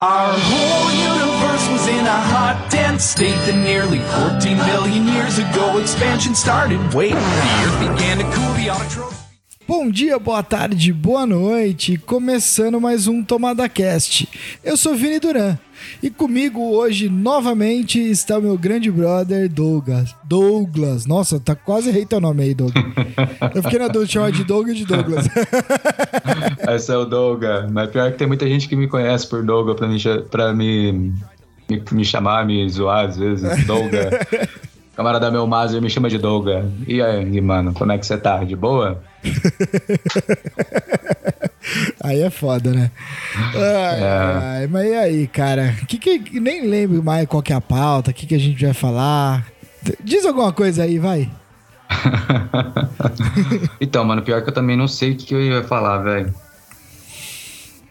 Our whole universe was in a hot, dense state that nearly 14 billion years ago expansion started. Wait, the earth began to cool, the autotrophs. Bom dia, boa tarde, boa noite. Começando mais um Tomada Cast. Eu sou Vini Duran e comigo hoje novamente está o meu grande brother Douglas. Douglas, nossa, tá quase errei teu nome aí, Douglas. Eu fiquei na dúvida de chamar de Douglas de Douglas. Esse é o Douglas, mas pior que tem muita gente que me conhece por Douglas pra me, pra me, me, me chamar, me zoar às vezes. Douglas. Camarada meu Mazer me chama de Douglas. E aí, mano, como é que você tá? De boa? Aí é foda, né? Ai, É. ai, mas e aí, cara? Que que, nem lembro mais qual que é a pauta, o que, que a gente vai falar. Diz alguma coisa aí, vai. então, mano, pior que eu também não sei o que que eu ia falar, velho.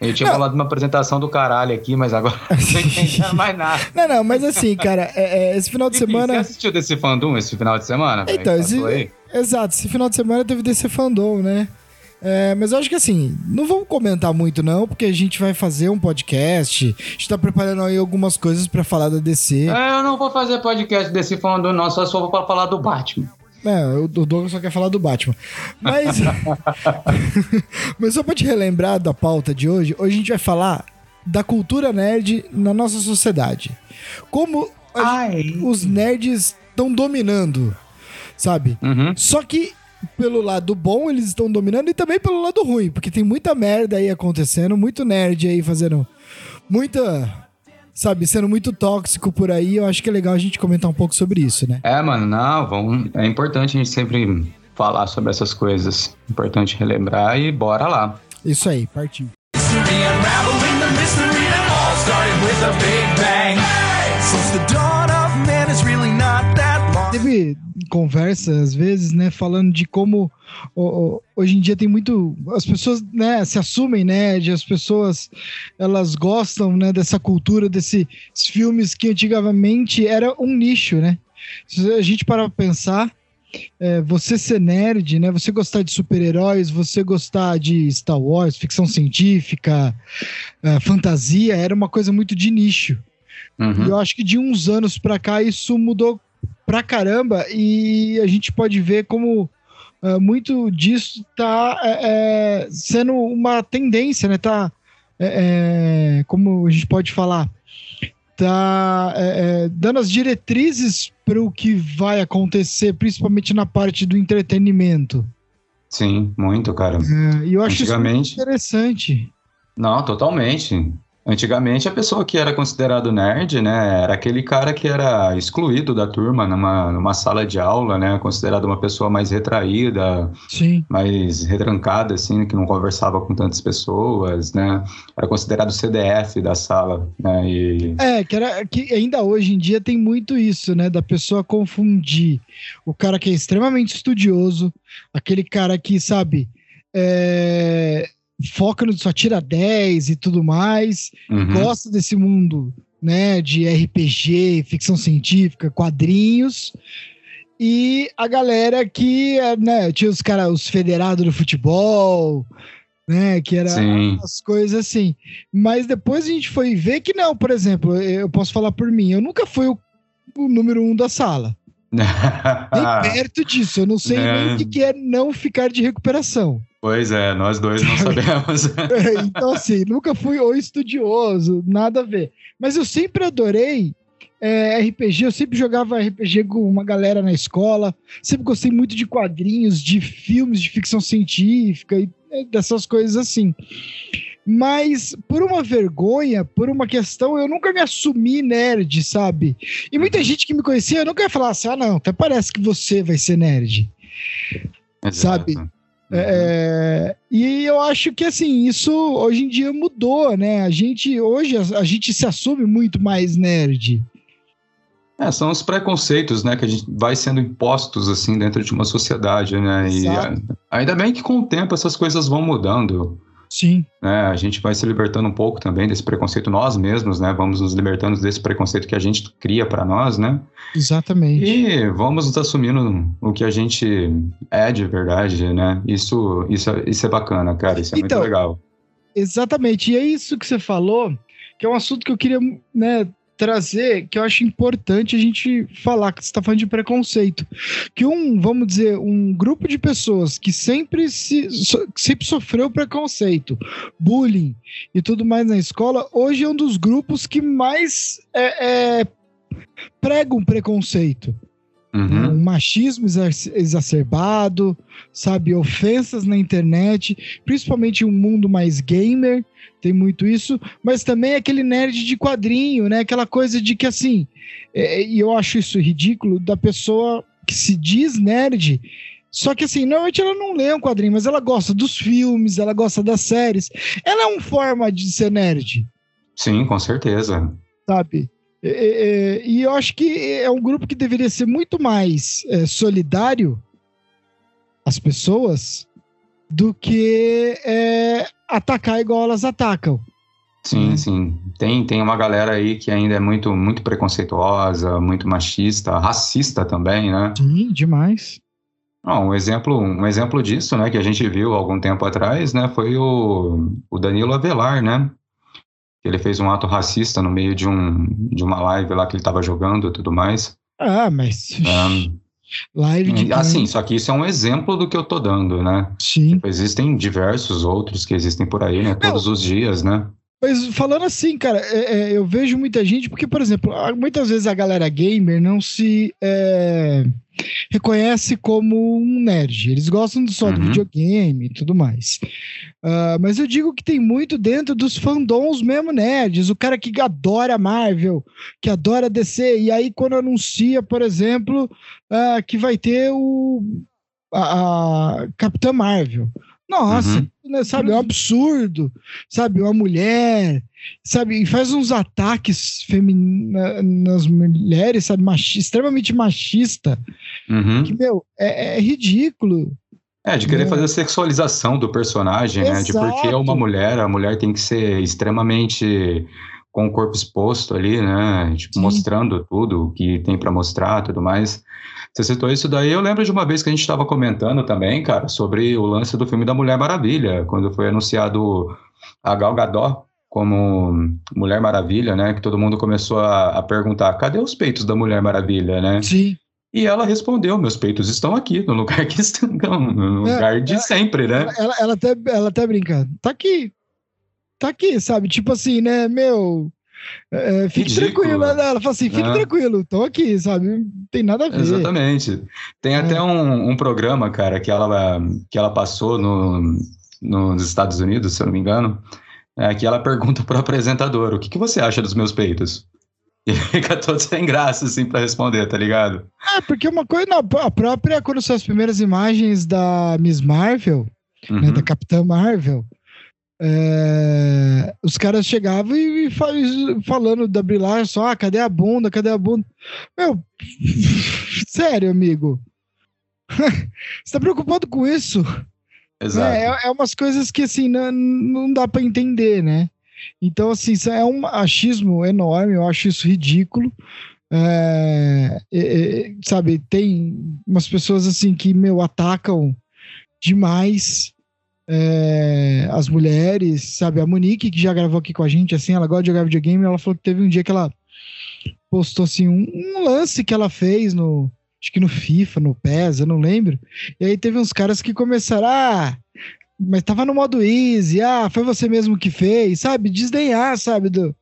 Eu tinha Não. falado de uma apresentação do caralho aqui, mas agora não mais nada. Não, não, mas assim, cara, é- é, esse final de Enfim, semana. Você assistiu desse fandom esse final de semana? Então, esse, Passou aí? exato, esse final de semana teve DC Fandom, né? É, mas eu acho que assim, não vamos comentar muito não, porque a gente vai fazer um podcast, a gente tá preparando aí algumas coisas pra falar da DC. É, eu não vou fazer podcast desse fandom, não, só só vou pra falar do Batman. É, o Douglas só quer falar do Batman. Mas, mas só pra te relembrar da pauta de hoje, hoje a gente vai falar da cultura nerd na nossa sociedade. Como os nerds estão dominando, sabe? Uhum. Só que pelo lado bom eles estão dominando e também pelo lado ruim, porque tem muita merda aí acontecendo, muito nerd aí fazendo muita, sabe, sendo muito tóxico por aí. Eu acho que é legal a gente comentar um pouco sobre isso, né? É, mano, não, vamos, é importante a gente sempre falar sobre essas coisas. Importante relembrar e bora lá. Isso aí, partiu. Mystery unraveling the mystery that all started with a big bang. Since the dawn Teve conversa, às vezes, né, falando de como hoje em dia tem muito. As pessoas, né, se assumem nerd, as pessoas elas gostam, né, dessa cultura, desses filmes que antigamente era um nicho, né? Se a gente parar pra pensar, é, você ser nerd, né? Você gostar de super-heróis, você gostar de Star Wars, ficção científica, é, fantasia, era uma coisa muito de nicho. E Uhum. eu acho que de uns anos pra cá isso mudou pra caramba e a gente pode ver como ah, muito disso tá é, é, sendo uma tendência, né? Tá, é, é, como a gente pode falar, tá é, é, dando as diretrizes para o que vai acontecer, principalmente na parte do entretenimento. Sim, muito, cara. E eu acho isso Antigamente. interessante. Não, totalmente. Antigamente a pessoa que era considerado nerd, né, era aquele cara que era excluído da turma numa, numa sala de aula, né, considerado uma pessoa mais retraída, Sim. mais retrancada, assim, que não conversava com tantas pessoas, né, era considerado CDF da sala, né, e É, que, era, que ainda hoje em dia tem muito isso, né? Da pessoa confundir o cara que é extremamente estudioso, aquele cara que, sabe, é, foca no só tira 10 e tudo mais, Uhum. gosta desse mundo, né? De RPG, ficção científica, quadrinhos. E a galera que, é, né, tinha os caras, os federados do futebol, né? Que era Sim. as coisas assim. Mas depois a gente foi ver que não, por exemplo, eu posso falar por mim, eu nunca fui o, o número um da sala. Nem perto disso. Eu não sei É. nem o que que é não ficar de recuperação. Pois é, nós dois não sabemos. então, assim, nunca fui o estudioso, nada a ver. Mas eu sempre adorei é, RPG, eu sempre jogava RPG com uma galera na escola, sempre gostei muito de quadrinhos, de filmes de ficção científica e é, dessas coisas assim. Mas por uma vergonha, por uma questão, eu nunca me assumi nerd, sabe? E muita gente que me conhecia, eu nunca ia falar assim: ah, não, até parece que você vai ser nerd. Sabe? Exato. É, e eu acho que assim, isso hoje em dia mudou, né? A gente hoje a, a gente se assume muito mais nerd. É, são os preconceitos, né, que a gente vai sendo impostos assim dentro de uma sociedade, né? E Exato. a- ainda bem que com o tempo essas coisas vão mudando, Sim, né? A gente vai se libertando um pouco também desse preconceito nós mesmos, né? Vamos nos libertando desse preconceito que a gente cria para nós, né? exatamente. E vamos nos assumindo o que a gente é de verdade, né? Isso, isso, isso é bacana, cara. Isso é Então, muito legal. Exatamente. E é isso que você falou que é um assunto que eu queria né, trazer, que eu acho importante a gente falar, que você está falando de preconceito. Que um, vamos dizer, um grupo de pessoas que sempre, se, so, sempre sofreu preconceito, bullying e tudo mais na escola, hoje é um dos grupos que mais é, é, pregam preconceito. Uhum. Um machismo exacerbado, sabe? Ofensas na internet, principalmente um mundo mais gamer, tem muito isso, mas também aquele nerd de quadrinho, né? Aquela coisa de que assim, é, e eu acho isso ridículo, da pessoa que se diz nerd, só que assim, normalmente ela não lê um quadrinho, mas ela gosta dos filmes, ela gosta das séries. Ela é uma forma de ser nerd. Sim, com certeza. Sabe? É, é, é, e eu acho que é um grupo que deveria ser muito mais é, solidário às pessoas do que é, atacar igual elas atacam. Sim, sim. Tem, tem uma galera aí que ainda é muito, muito preconceituosa, muito machista, racista também, né? Sim, demais. um exemplo, um exemplo disso, né, que a gente viu algum tempo atrás, né, foi o, o Danilo Avelar, né? Ele fez um ato racista no meio de, um, de uma live lá que ele estava jogando e tudo mais. Ah, mas. Um, live de. Assim, só que isso é um exemplo do que eu tô dando, né? Sim. Tipo, existem diversos outros que existem por aí, né? Todos Não. os dias, né? Mas falando assim, cara, é, é, eu vejo muita gente, porque, por exemplo, muitas vezes a galera gamer não se é, reconhece como um nerd. Eles gostam só uhum. do videogame e tudo mais. Uh, mas eu digo que tem muito dentro dos fandoms mesmo nerds. O cara que adora Marvel, que adora DC, e aí quando anuncia, por exemplo, uh, que vai ter o a, a Capitã Marvel. Nossa, uhum. Né, sabe, é um absurdo, sabe, uma mulher, sabe, e faz uns ataques nas mulheres, sabe, machi extremamente machista, uhum. que, meu, é, é, ridículo. É, de querer é. fazer a sexualização do personagem, Exato. né, de porque é uma mulher, a mulher tem que ser extremamente com o corpo exposto ali, né, tipo, Sim. mostrando tudo o que tem para mostrar, tudo mais. Você citou isso daí, eu lembro de uma vez que a gente estava comentando também, cara, sobre o lance do filme da Mulher Maravilha, quando foi anunciado a Gal Gadot como Mulher Maravilha, né? Que todo mundo começou a, a perguntar, cadê os peitos da Mulher Maravilha, né? Sim. E ela respondeu: meus peitos estão aqui, no lugar que estão, no é, lugar é, de sempre, né? Ela, ela, até, ela até brinca, tá aqui. Tá aqui, sabe? Tipo assim, né, meu. É, é, fique Ridículo. tranquilo, né? ela fala assim, fique é. tranquilo, tô aqui, sabe? Não tem nada a ver. Exatamente. Tem é. até um, um, programa, cara, que ela, que ela passou no, nos Estados Unidos, se eu não me engano, é, que ela pergunta pro apresentador, o que, que você acha dos meus peitos? E fica todo sem graça, assim, pra responder, tá ligado? É, porque uma coisa, não, a própria, quando são as primeiras imagens da Miss Marvel, uhum. né, da Capitã Marvel, é, os caras chegavam e, falando da Brilhar só, ah, cadê a bunda, cadê a bunda? Meu, sério, amigo. Você tá preocupado com isso? Exato. É, é, é umas coisas que, assim, não, não dá para entender, né? Então, assim, isso é um achismo enorme, eu acho isso ridículo. É, é, sabe, tem umas pessoas, assim, que, meu, atacam demais é, as mulheres, sabe? A Monique, que já gravou aqui com a gente, assim, ela gosta de jogar videogame, ela falou que teve um dia que ela postou, assim, um, um lance que ela fez no, acho que no FIFA, no PES, eu não lembro. E aí teve uns caras que começaram, ah, mas tava no modo easy, ah, foi você mesmo que fez, sabe? Desdenhar, sabe, do,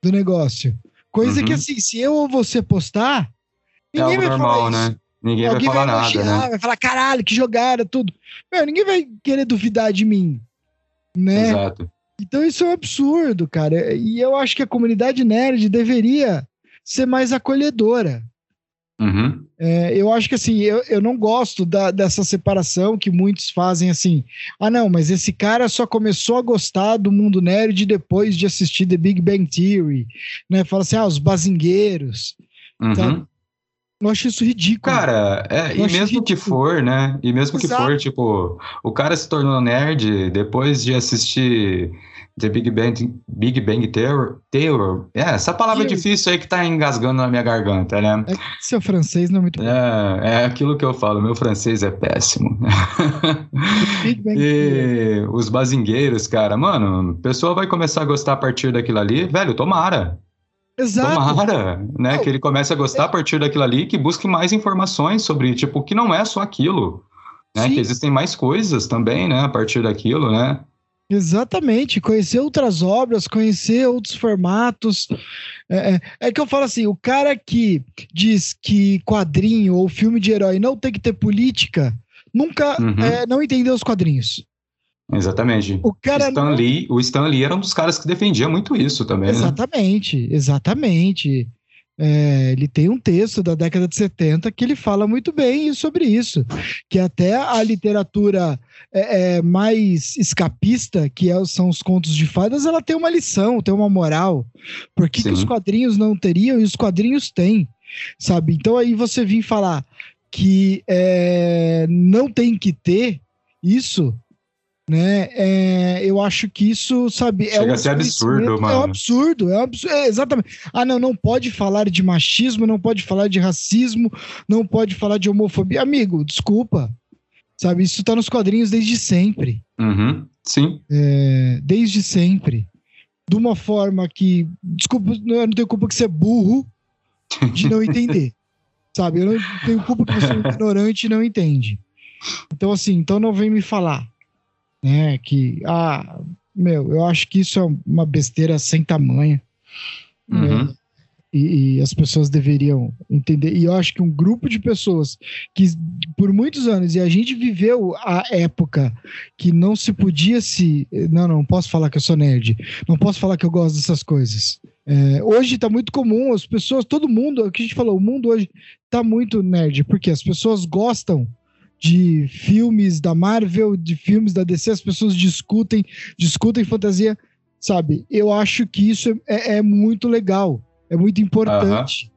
do negócio. Coisa uhum. que, assim, se eu ou você postar, ninguém é vai normal, falar isso. Né? Ninguém Alguém vai falar vai nada, né? Vai falar, caralho, que jogada, tudo. Meu, ninguém vai querer duvidar de mim, né? Exato. Então isso é um absurdo, cara. E eu acho que a comunidade nerd deveria ser mais acolhedora. Uhum. É, eu acho que assim, eu, eu não gosto da, dessa separação que muitos fazem assim. Ah, não, mas esse cara só começou a gostar do mundo nerd depois de assistir The Big Bang Theory, né? Fala assim, ah, os bazingueiros. Uhum. Eu acho isso ridículo. Cara, é, e mesmo que for, né? E mesmo Exato. que for, tipo, o cara se tornou nerd depois de assistir The Big Bang, Big Bang Theory. Theory. É, essa palavra é difícil aí que tá engasgando na minha garganta, né? É seu francês não é muito bom. É, é aquilo que eu falo, meu francês é péssimo. Big Bang e os bazingueiros, cara, mano, a pessoa vai começar a gostar a partir daquilo ali, velho, tomara. Exato. Tomara, né? Não, que ele comece a gostar é... a partir daquilo ali, que busque mais informações sobre, tipo, que não é só aquilo. Né? Que existem mais coisas também, né? A partir daquilo, né? Exatamente, conhecer outras obras, conhecer outros formatos. É, é, é, que eu falo assim: o cara que diz que quadrinho ou filme de herói não tem que ter política, nunca uhum. é, não entendeu os quadrinhos. Exatamente. O cara Stan. Lee, o Stan Lee era um dos caras que defendia muito isso também. Né? Exatamente, né? exatamente. É, ele tem um texto da década de 70 que ele fala muito bem sobre isso, que até a literatura é, é, mais escapista, que é, são os contos de fadas, ela tem uma lição, tem uma moral. Por que, que os quadrinhos não teriam e os quadrinhos têm, sabe? Então aí você vir falar que é, não tem que ter isso, né? É, eu acho que isso, sabe, é Chega é um a ser absurdo, mano. É um absurdo, é um absurdo, é, exatamente. Ah, não, não pode falar de machismo, não pode falar de racismo, não pode falar de homofobia. Amigo, desculpa. Sabe, isso tá nos quadrinhos desde sempre. Uhum, sim. É, desde sempre. De uma forma que, desculpa, eu não tenho culpa que você é burro de não entender. sabe, eu não tenho culpa que você é ignorante e não entende. Então, assim, então não vem me falar né? Que, ah, meu, eu acho que isso é uma besteira sem tamanho. Uhum. Né? E, e, as pessoas deveriam entender. E eu acho que um grupo de pessoas que, por muitos anos, e a gente viveu a época que não se podia se. Não, não posso falar que eu sou nerd. Não posso falar que eu gosto dessas coisas. É, hoje está muito comum, as pessoas, todo mundo, o que a gente falou, o mundo hoje está muito nerd, porque as pessoas gostam de filmes da Marvel, de filmes da DC, as pessoas discutem, discutem fantasia, sabe? Eu acho que isso é, é muito legal, é muito importante.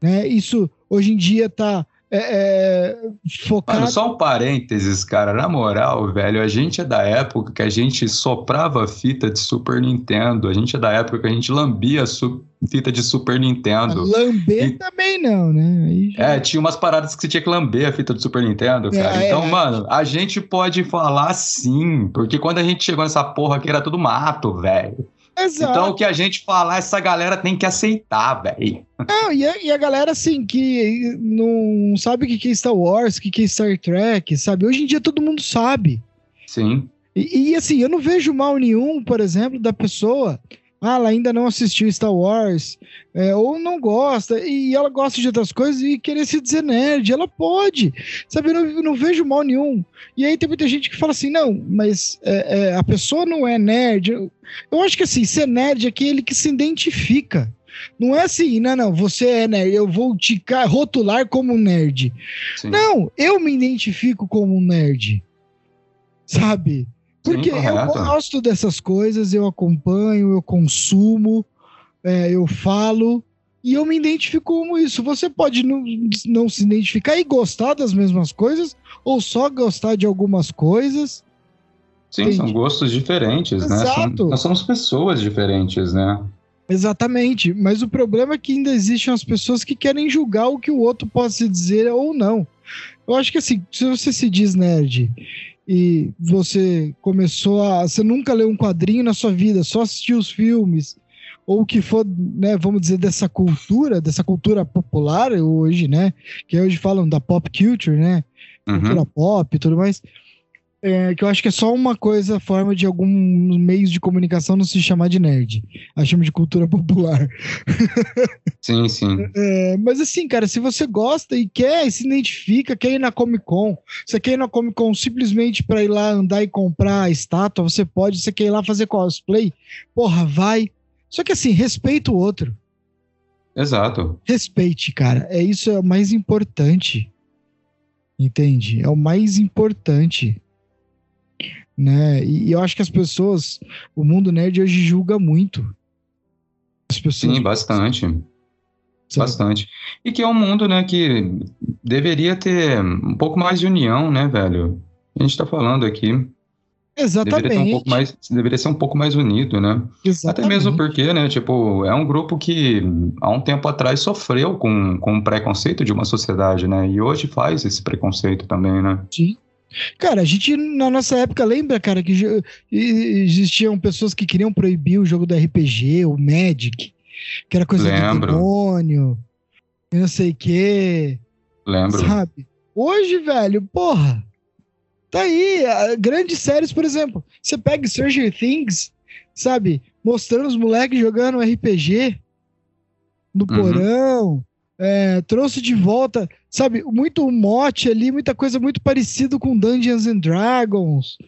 Né? Isso hoje em dia está é, é, focado. Mano, só um parênteses, cara. Na moral, velho, a gente é da época que a gente soprava fita de Super Nintendo. A gente é da época que a gente lambia fita de Super Nintendo. Lamber e... também não, né? Já... É, tinha umas paradas que você tinha que lamber a fita do Super Nintendo, cara. É, então, é. mano, a gente pode falar sim, porque quando a gente chegou nessa porra aqui era tudo mato, velho. Exato. Então, o que a gente falar, essa galera tem que aceitar, velho. Não, e a, e a, galera, assim, que não sabe o que é Star Wars, o que é Star Trek, sabe? Hoje em dia todo mundo sabe. Sim. E, e, assim, eu não vejo mal nenhum, por exemplo, da pessoa ah, ela ainda não assistiu Star Wars, é, ou não gosta, e ela gosta de outras coisas e querer se dizer nerd, ela pode, sabe? Eu não, não vejo mal nenhum. E aí tem muita gente que fala assim, não, mas é, é, a pessoa não é nerd. Eu, eu acho que assim, ser nerd é aquele que se identifica. Não é assim, não, não, você é nerd, eu vou te rotular como um nerd. Sim. Não, eu me identifico como um nerd. Sabe? Porque Sim, eu gosto dessas coisas, eu acompanho, eu consumo, é, eu falo e eu me identifico como isso. Você pode não, não se identificar e gostar das mesmas coisas, ou só gostar de algumas coisas. Sim, Entendi. são gostos diferentes, né? Exato. né? nós somos pessoas diferentes, né? Exatamente, mas o problema é que ainda existem as pessoas que querem julgar o que o outro possa dizer ou não. Eu acho que assim, se você se diz nerd e você começou a. Você nunca leu um quadrinho na sua vida, só assistiu os filmes, ou o que for, né, vamos dizer, dessa cultura, dessa cultura popular hoje, né? Que hoje falam da pop culture, né? Uhum. Cultura pop e tudo mais é, que eu acho que é só uma coisa, forma de alguns meios de comunicação não se chamar de nerd. A chama de cultura popular. Sim, sim. É, mas assim, cara, se você gosta e quer, e se identifica, quer ir na Comic Con, você quer ir na Comic Con simplesmente para ir lá andar e comprar a estátua, você pode, você quer ir lá fazer cosplay, porra, vai. Só que assim, respeita o outro. Exato. Respeite, cara. É isso é o mais importante. Entende? É o mais importante né? E, eu acho que as pessoas, o mundo nerd hoje julga muito. As pessoas, Sim, bastante. Bastante. E que é um mundo, né, que deveria ter um pouco mais de união, né, velho? A gente tá falando aqui. Exatamente. Deveria, um pouco mais, deveria ser um pouco mais unido, né? Exatamente. Até mesmo porque, né, tipo, é um grupo que há um tempo atrás sofreu com, com o preconceito de uma sociedade, né? E hoje faz esse preconceito também, né? Sim. Cara, a gente, na nossa época, lembra, cara, que existiam pessoas que queriam proibir o jogo do RPG, o Magic, que era coisa Lembro. do demônio, não sei o quê. Lembro. Sabe? Hoje, velho, porra, tá aí. Grandes séries, por exemplo, você pega Stranger Things, sabe? Mostrando os moleques jogando RPG no Uhum. É, trouxe de volta, sabe, muito mote ali, muita coisa muito parecido com Dungeons and Dragons.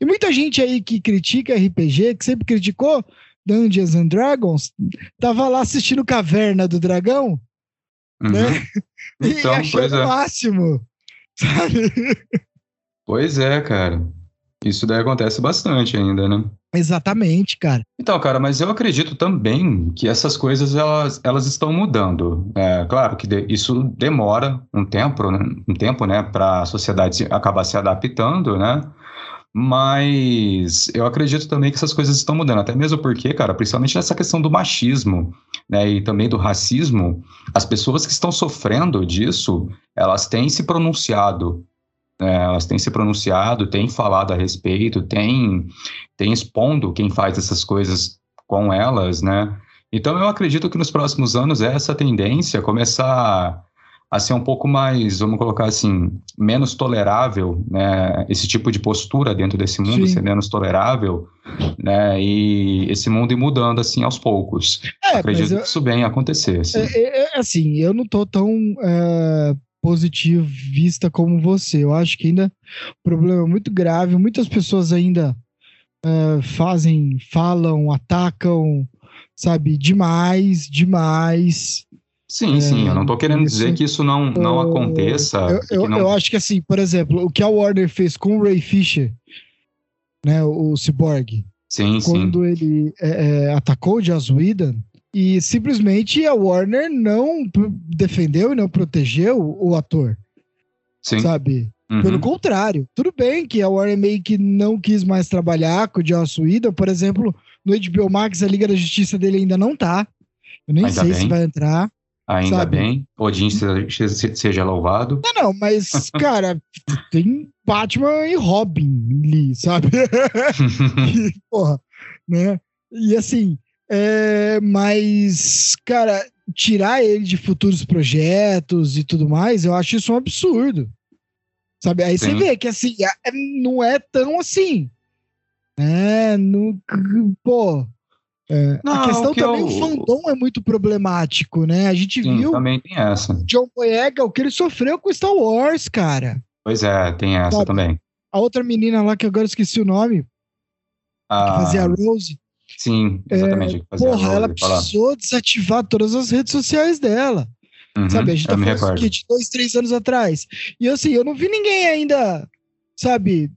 E muita gente aí que critica RPG, que sempre criticou Dungeons and Dragons, tava lá assistindo Caverna do Dragão Uhum. né? e Então, achando pois o é. máximo, sabe? Pois é, cara. Isso daí acontece bastante ainda, né? Exatamente, cara. Então, cara, mas eu acredito também que essas coisas elas, elas estão mudando. É, claro que de- isso demora um tempo, né, um tempo, né, para a sociedade acabar se adaptando, né? Mas eu acredito também que essas coisas estão mudando, até mesmo porque, cara, principalmente nessa questão do machismo, né, e também do racismo, as pessoas que estão sofrendo disso, elas têm se pronunciado, né, elas têm se pronunciado, têm falado a respeito, têm tem expondo quem faz essas coisas com elas, né? Então eu acredito que nos próximos anos essa tendência começar a ser um pouco mais, vamos colocar assim, menos tolerável, né? Esse tipo de postura dentro desse mundo Sim. ser menos tolerável, né? E esse mundo ir mudando assim aos poucos. É, acredito eu, que isso bem acontecer. assim. é, é, assim, eu não tô tão é, positivista como você. Eu acho que ainda o problema é muito grave. Muitas pessoas ainda é, fazem, falam, atacam, sabe, demais, demais. Sim, sim, eu não tô querendo isso- dizer que isso não, não Eu- aconteça. Eu, eu, não- eu acho que assim, por exemplo, o que a Warner fez com o Ray Fisher, né, o Cyborg, Sim, sim. quando ele é, é, atacou o Joss Whedon, e simplesmente a Warner não defendeu e não protegeu o ator, sim. sabe? Uhum. Pelo contrário, tudo bem que a Warner meio que não quis mais trabalhar com o Joss Whedon, por exemplo, no HBO Max a Liga da Justiça dele ainda não tá. Eu nem Ainda sei se bem. vai entrar. Ainda sabe? bem, Odin seja, seja louvado. Não, não, mas, cara, tem Batman e Robin ali, sabe? E, Porra, né? E assim, é, mas, cara, tirar ele de futuros projetos e tudo mais, eu acho isso um absurdo. Sabe? Aí você Sim. vê que assim, é- não é tão assim. É, no, pô. é, Não, a questão que também, eu- o fandom é muito problemático, né? A gente Sim, viu também tem essa. John Boyega, o que ele sofreu com Star Wars, cara. Pois é, tem essa Sabe? também. A outra menina lá, que agora eu esqueci o nome, que Ah, fazia a Rose, Sim, exatamente. que fazia porra, ela falar. precisou desativar todas as redes sociais dela. Uhum, sabe? A gente tá falando aqui de dois, três anos atrás. E assim, eu não vi ninguém ainda, sabe,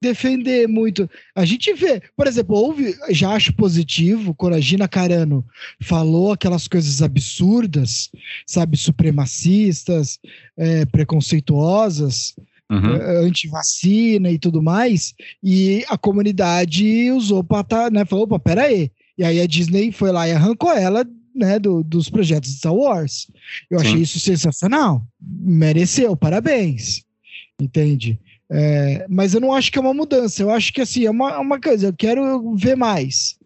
defender muito. A gente vê, por exemplo, houve, já acho positivo quando a Gina Carano falou aquelas coisas absurdas, sabe, supremacistas, é, preconceituosas, Uhum, eh, anti-vacina e tudo mais, e a comunidade usou para tá, né, falou, opa, pera aí. E aí a Disney foi lá e arrancou ela, né, do- dos projetos de Star Wars. Eu Sim. achei isso sensacional. Mereceu, parabéns. Entende? É, mas eu não acho que é uma mudança. Eu acho que assim, é uma, é uma coisa, eu quero ver mais.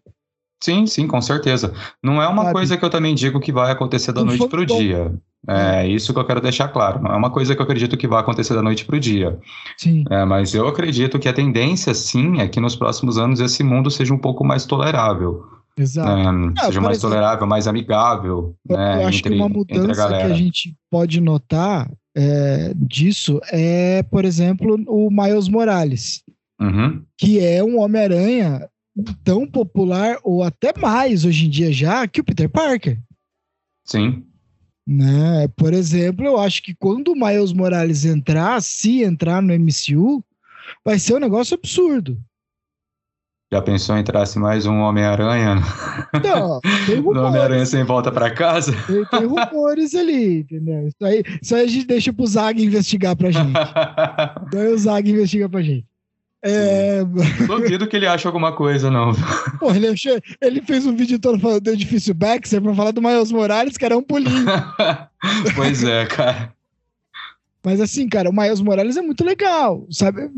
Sim, sim, com certeza. Não é uma Sabe? coisa que eu também digo que vai acontecer da noite pro fandom. dia. É isso que eu quero deixar claro. Não é uma coisa que eu acredito que vai acontecer da noite pro dia. Sim. É, mas eu acredito que a tendência, sim, é que nos próximos anos esse mundo seja um pouco mais tolerável. Exato. né? Ah, seja mais exemplo, tolerável, mais amigável. Eu, né, eu acho entre, que uma entre a mudança que a gente pode notar é, disso é, por exemplo, o Miles Morales. Uhum, que é um Homem-Aranha tão popular, ou até mais hoje em dia já, que o Peter Parker. sim, Né? Por exemplo, eu acho que quando o Miles Morales entrar, se entrar no MCU, vai ser um negócio absurdo. Já pensou em entrasse mais um Homem-Aranha? Não, tem rumores. Homem-Aranha sem volta pra casa? Tem, tem rumores ali, entendeu? Isso aí, isso aí a gente deixa pro Zag investigar pra gente. Daí o Zag investiga pra gente. É, Duvido que ele ache alguma coisa, não. pô, ele, achou- ele fez um vídeo todo falando do edifício Baxter pra falar do Miles Morales, que era um pulinho. pois é, cara. Mas assim, cara, o Miles Morales é muito legal, sabe?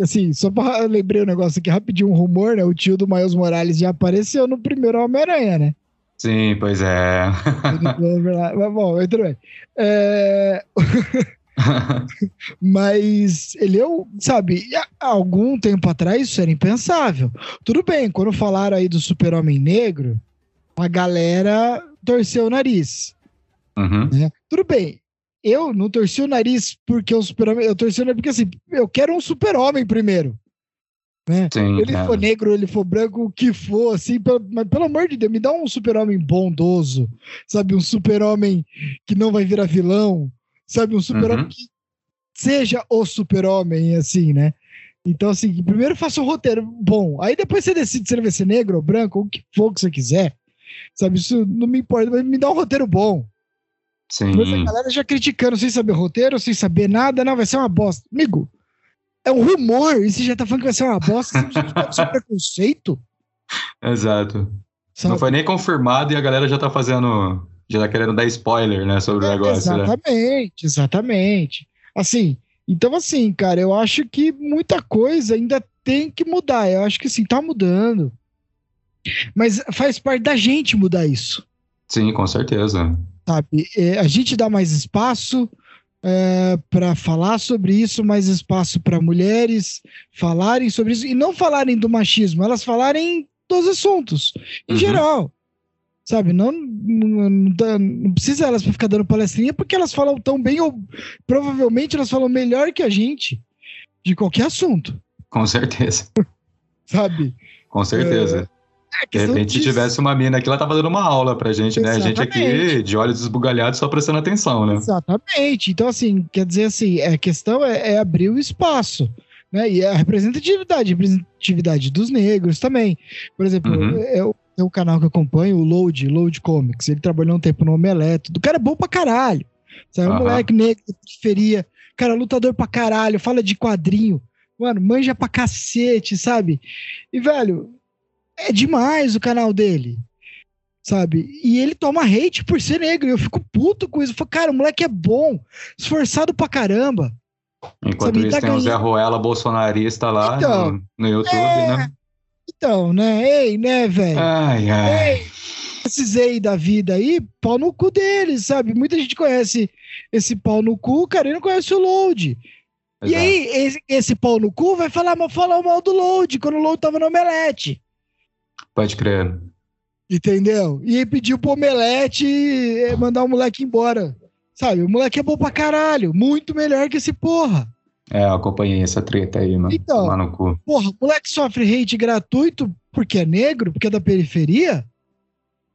Assim, só pra lembrei um negócio aqui rapidinho, um rumor, né? O tio do Miles Morales já apareceu no primeiro Homem-Aranha, né? Sim, pois é. Mas bom, tudo bem. É, Mas ele o, sabe, há algum tempo atrás isso era impensável. Tudo bem, quando falaram aí do Super-Homem Negro, a galera torceu o nariz. Uhum. né? Tudo bem. Eu não torci o nariz porque o super-homem. Eu torci o nariz porque assim, eu quero um super-homem primeiro. Né? Sim, Ele é. for negro, ele for branco, o que for, assim, pelo- mas pelo amor de Deus, me dá um super-homem bondoso, sabe? Um super-homem que não vai virar vilão, sabe? Um super-homem Uhum. que seja o super-homem, assim, né? Então, assim, primeiro faça um roteiro bom, aí depois você decide se ele vai ser negro ou branco, ou o que for que você quiser, sabe? Isso não me importa, mas me dá um roteiro bom. Sim. Mas a galera já criticando sem saber roteiro, sem saber nada, não, vai ser uma bosta. Amigo, é um rumor, e você já tá falando que vai ser uma bosta, pode ser preconceito, Exato. sabe? Não foi nem confirmado e a galera já tá fazendo. Já tá querendo dar spoiler, né, sobre o É, negócio, né? exatamente, exatamente. Assim, então assim, cara, eu acho que muita coisa ainda tem que mudar. Eu acho que assim, tá mudando. Mas faz parte da gente mudar isso. Sim, com certeza. sabe? É, a gente dá mais espaço para falar sobre isso, mais espaço para mulheres falarem sobre isso e não falarem do machismo, elas falarem dos assuntos em Uhum. geral. Sabe, não, não, não precisa elas ficar dando palestrinha porque elas falam tão bem, ou provavelmente elas falam melhor que a gente de qualquer assunto, Com certeza. sabe? Com certeza. É De questão repente, se disso. tivesse uma mina aqui, ela tava dando uma aula pra gente, né? A gente aqui, Exatamente. de olhos esbugalhados, só prestando atenção, né? Exatamente. Então, assim, quer dizer assim, a questão é, é abrir o espaço. Né? E a representatividade, a representatividade dos negros também. Por exemplo, Uhum. eu, tem um canal que eu acompanho, o Load, Load Comics. Ele trabalhou um tempo no Omelete. O cara é bom pra caralho. Sabe? Um Aham. moleque negro periferia. Cara, lutador pra caralho, fala de quadrinho. Mano, manja pra cacete, sabe? E, velho, é demais o canal dele. Sabe? E ele toma hate por ser negro. E eu fico puto com isso. Eu falo, cara, o moleque é bom, esforçado pra caramba. Enquanto Sabe, isso, tá tem o Zé ganhando. bolsonarista bolsonarista lá Então, no, no YouTube, é. né? Então, né? Ei, né, velho? Ai, ai. Ei, esses aí da vida aí, pau no cu deles, sabe? Muita gente conhece esse pau no cu, cara, e não conhece o Load. E Exato. aí, esse, esse pau no cu vai falar, falar mal do Load, quando o Load tava no Omelete. Pode crer. Entendeu? E aí pediu pro Omelete eh, mandar o moleque embora. Sabe? O moleque é bom pra caralho. Muito melhor que esse porra. É, eu acompanhei essa treta aí, mano. Então. Tomar no cu. Porra, o moleque sofre hate gratuito porque é negro, porque é da periferia?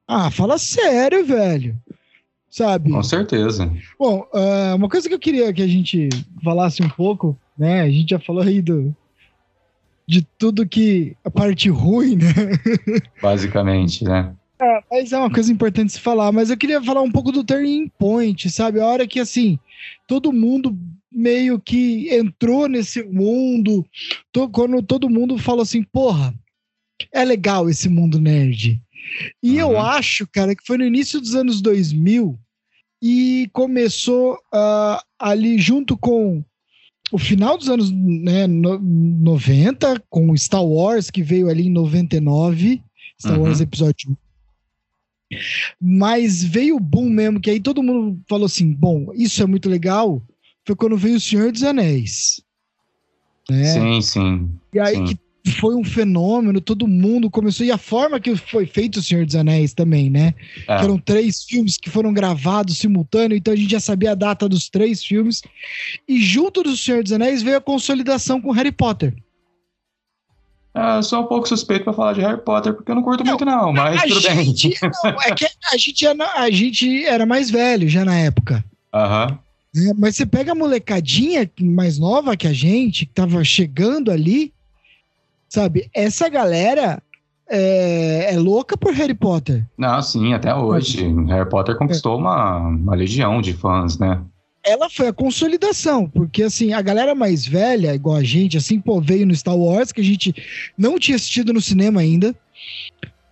Ah, fala sério, velho. Sabe? Com certeza. Bom, ah, uma coisa que eu queria que a gente falasse um pouco, né? A gente já falou aí do, de tudo que a parte ruim, né? Basicamente, né? Mas é uma coisa importante se falar. Mas eu queria falar um pouco do turning point, sabe? A hora que, assim, todo mundo meio que entrou nesse mundo, to- quando todo mundo falou assim, porra, é legal esse mundo nerd. E eu Uhum. acho, cara, que foi no início dos anos 2000 e começou ah, ali junto com o final dos anos né, no- 90, com Star Wars, que veio ali em 99, Star Uhum. Wars Episódio 1. Mas veio o boom mesmo, que aí todo mundo falou assim: bom, isso é muito legal. Foi quando veio o Senhor dos Anéis. Né? Sim, sim. E aí sim. que foi um fenômeno, todo mundo começou. E a forma que foi feito o Senhor dos Anéis também, né? É. Eram três filmes que foram gravados simultâneo, então a gente já sabia a data dos três filmes. E junto do Senhor dos Anéis veio a consolidação com Harry Potter. É, sou um pouco suspeito pra falar de Harry Potter, porque eu não curto muito, não, mas tudo bem. gente, não, é que a gente, era, a gente era mais velho já na época. Aham. Né? Mas você pega a molecadinha mais nova que a gente, que tava chegando ali, Sabe? Essa galera é, é louca por Harry Potter. Não, sim, até hoje. Harry Potter conquistou uma, uma legião de fãs, né? ela foi a consolidação, porque assim, a galera mais velha, igual a gente, assim, pô, veio no Star Wars, que a gente não tinha assistido no cinema ainda,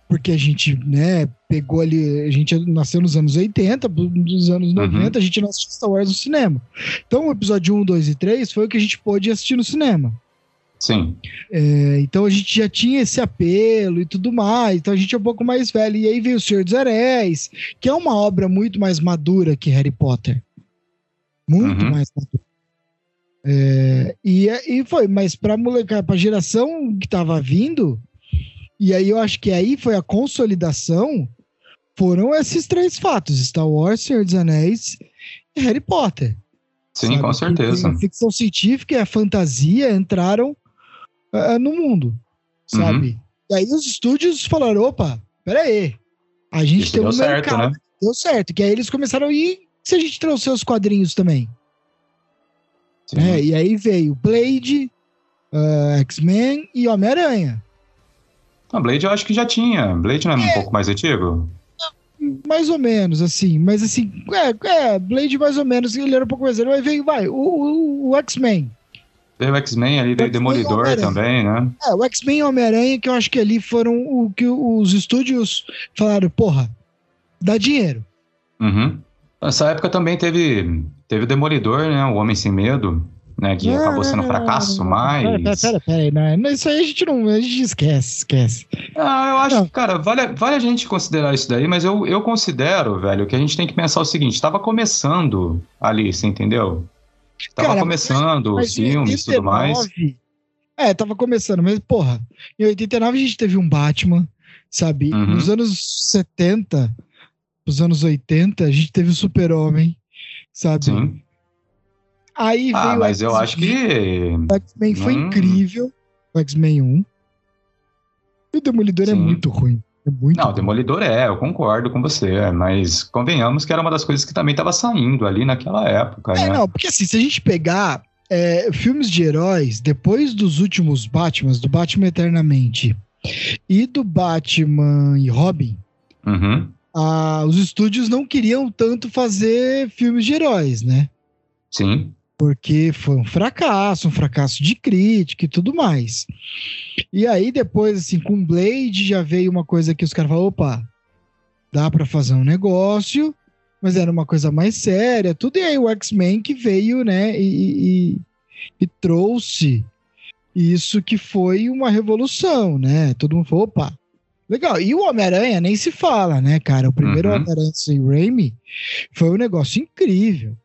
porque a gente, né, pegou ali, a gente nasceu nos anos 80, nos anos 90, uhum. a gente não assistiu Star Wars no cinema. Então, o episódio 1, 2 e 3 foi o que a gente pôde assistir no cinema. Sim. É, então a gente já tinha esse apelo e tudo mais, então a gente é um pouco mais velho. E aí veio O Senhor dos Anéis, que é uma obra muito mais madura que Harry Potter. Muito uhum. mais É, e, e foi, mas pra molecada, pra geração que tava vindo, e aí eu acho que aí foi a consolidação, foram esses três fatos: Star Wars, Senhor dos Anéis e Harry Potter. Sim, sabe? com certeza. a ficção científica e a fantasia entraram uh, no mundo, sabe? Uhum. E aí os estúdios falaram: opa, peraí, a gente Isso tem um certo, mercado. Né? Deu certo. Que aí eles começaram a ir se a gente trouxer os quadrinhos também? É, e aí veio Blade, uh, X-Men e Homem-Aranha. A Blade eu acho que já tinha. Blade não é, é, um pouco mais antigo? Mais ou menos, assim. Mas assim, é, é Blade mais ou menos, ele era um pouco mais velho. Mas veio, vai, o, o, o X-Men. Veio o X-Men ali, veio Demolidor também, né? É, o X-Men e Homem-Aranha, que eu acho que ali foram o que os estúdios falaram, porra, dá dinheiro. Uhum. Nessa época também teve, teve o Demolidor, né? O Homem Sem Medo, né? Que não, acabou sendo um fracasso, mas. Pera, pera, pera, não, isso aí a gente não. A gente esquece, esquece. Ah, eu acho, não. cara, vale, vale a gente considerar isso daí, mas eu, eu considero, velho, que a gente tem que pensar o seguinte: estava começando ali, você entendeu? Tava cara, começando mas, os filmes e tudo mais. É, tava começando, mas, porra, em 89 a gente teve um Batman, sabe? Uhum. Nos anos 70 nos anos 80, a gente teve o Super-Homem, sabe? Sim. Aí ah, veio mas eu acho que. O X-Men foi incrível. O X-Men 1. E o Demolidor é Sim. é muito ruim. É muito Não, ruim. o Demolidor é, eu concordo com você, mas convenhamos que era uma das coisas que também estava saindo ali naquela época. É, né? não, porque assim, se a gente pegar é, filmes de heróis, depois dos últimos Batmans, do Batman Eternamente e do Batman e Robin, uhum ah, os estúdios não queriam tanto fazer filmes de heróis, né? Sim. Porque foi um fracasso, um fracasso de crítica e tudo mais. E aí, depois, assim, com Blade já veio uma coisa que os caras falaram: opa, dá para fazer um negócio, mas era uma coisa mais séria, tudo. E aí, o X-Men que veio, né, e, e, e trouxe isso que foi uma revolução, né? Todo mundo falou: opa, Legal. E o Homem-Aranha nem se fala, né, cara? O primeiro uhum. Homem-Aranha sem Raimi foi um negócio incrível.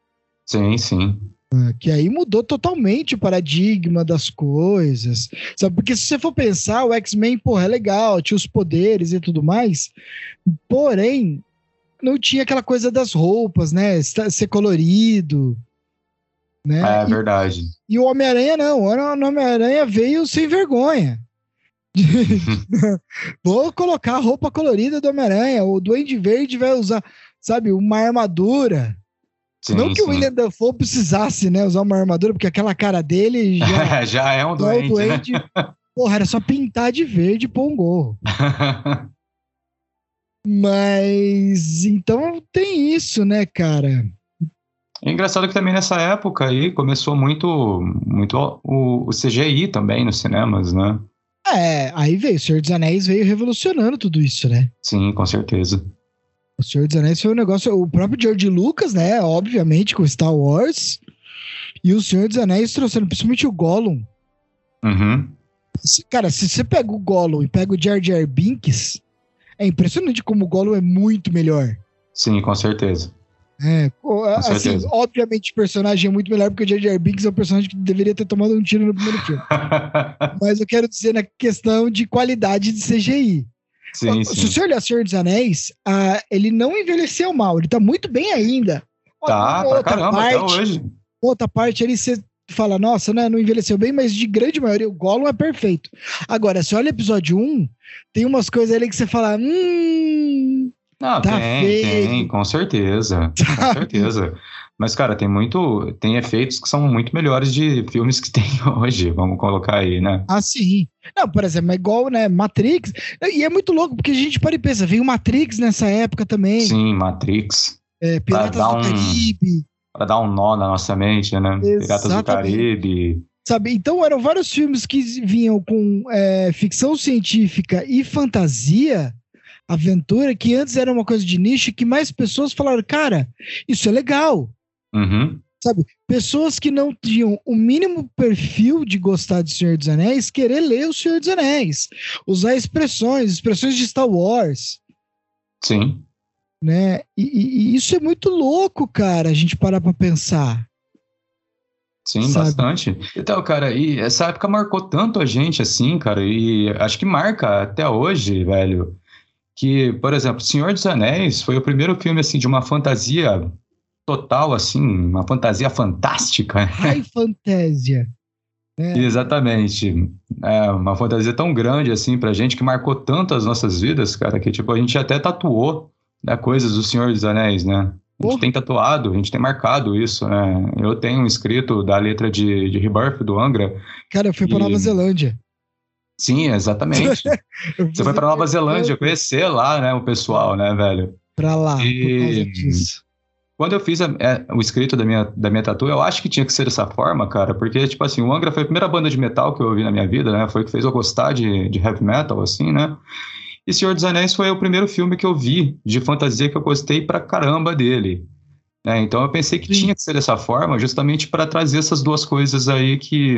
Sim, sim. É, que aí mudou totalmente o paradigma das coisas. Sabe? Porque se você for pensar, o X-Men, porra, é legal, tinha os poderes e tudo mais. Porém, não tinha aquela coisa das roupas, né? Ser colorido. Né? É verdade. E, e o Homem-Aranha não. O Homem-Aranha veio sem vergonha. Vou colocar a roupa colorida do Homem-Aranha. O Duende Verde vai usar, sabe, uma armadura. Sim, não que sim. o William Dafoe precisasse, né, usar uma armadura, porque aquela cara dele já, já é um doente, é duende. Né? Porra, era só pintar de verde e pôr um gorro. Mas então tem isso, né, cara? É engraçado que também nessa época aí começou muito, muito o, o CGI também nos cinemas, né? É, aí veio, o Senhor dos Anéis veio revolucionando tudo isso, né? Sim, com certeza. O Senhor dos Anéis foi um negócio, o próprio George Lucas, né, obviamente, com Star Wars, e o Senhor dos Anéis trouxeram, principalmente o Gollum. Uhum. Cara, se você pega o Gollum e pega o Jar Jar Binks, é impressionante como o Gollum é muito melhor. Sim, com certeza. É, assim, obviamente o personagem é muito melhor porque o Jar Jar Binks é um personagem que deveria ter tomado um tiro no primeiro filme. Mas eu quero dizer na questão de qualidade de CGI. Sim, Se sim. você olhar Senhor dos Anéis, uh, ele não envelheceu mal, ele tá muito bem ainda. Tá, pra caramba, parte, até hoje. Outra parte ali você fala, nossa, né, não envelheceu bem, mas de grande maioria o Gollum é perfeito. Agora, se olha o episódio 1, tem umas coisas ali que você fala, hum, não, tá tem, feio. tem, com certeza. Com certeza. Mas, cara, tem muito. Tem efeitos que são muito melhores de filmes que tem hoje, vamos colocar aí, né? Ah, sim. Não, por exemplo, é igual, né, Matrix. E é muito louco, porque a gente para e pensa, veio Matrix nessa época também. Sim, Matrix. É, Piratas do um- Caribe. Pra dar um nó na nossa mente, né? Piratas do Exatamente. Caribe. Sabe? Então eram vários filmes que vinham com é, ficção científica e fantasia, aventura, que antes era uma coisa de nicho, que mais pessoas falaram, cara, isso é legal. Uhum. Pessoas que não tinham o mínimo perfil de gostar de Senhor dos Anéis, querer ler o Senhor dos Anéis, usar expressões, expressões de Star Wars, Sim. né? E, e- e isso é muito louco, cara, a gente parar pra pensar. Sim, Sabe? bastante. Então, cara, e essa época marcou tanto a gente assim, cara, e acho que marca até hoje, velho. Que, por exemplo, Senhor dos Anéis foi o primeiro filme assim de uma fantasia total, assim, uma fantasia fantástica. High Fantasia. né? Exatamente. É uma fantasia tão grande assim pra gente que marcou tanto as nossas vidas, cara, que tipo a gente até tatuou né, coisas do Senhor dos Anéis, né? A gente tem tatuado, a gente tem marcado isso, né? Eu tenho um escrito da letra de, de Rebirth do Angra. Cara, eu fui pra E- Nova Zelândia. Sim, exatamente. Você foi pra Nova Zelândia conhecer lá, né, o pessoal, né, velho? Pra lá, por E- causa disso. Quando eu fiz a- é, o escrito da minha, da minha tatu, eu acho que tinha que ser dessa forma, cara, porque, tipo assim, o Angra foi a primeira banda de metal que eu ouvi na minha vida, né? Foi o que fez eu gostar de, de heavy metal, assim, né? E Senhor dos Anéis foi o primeiro filme que eu vi de fantasia que eu gostei pra caramba dele. né? então eu pensei que Sim. tinha que ser dessa forma, justamente para trazer essas duas coisas aí que,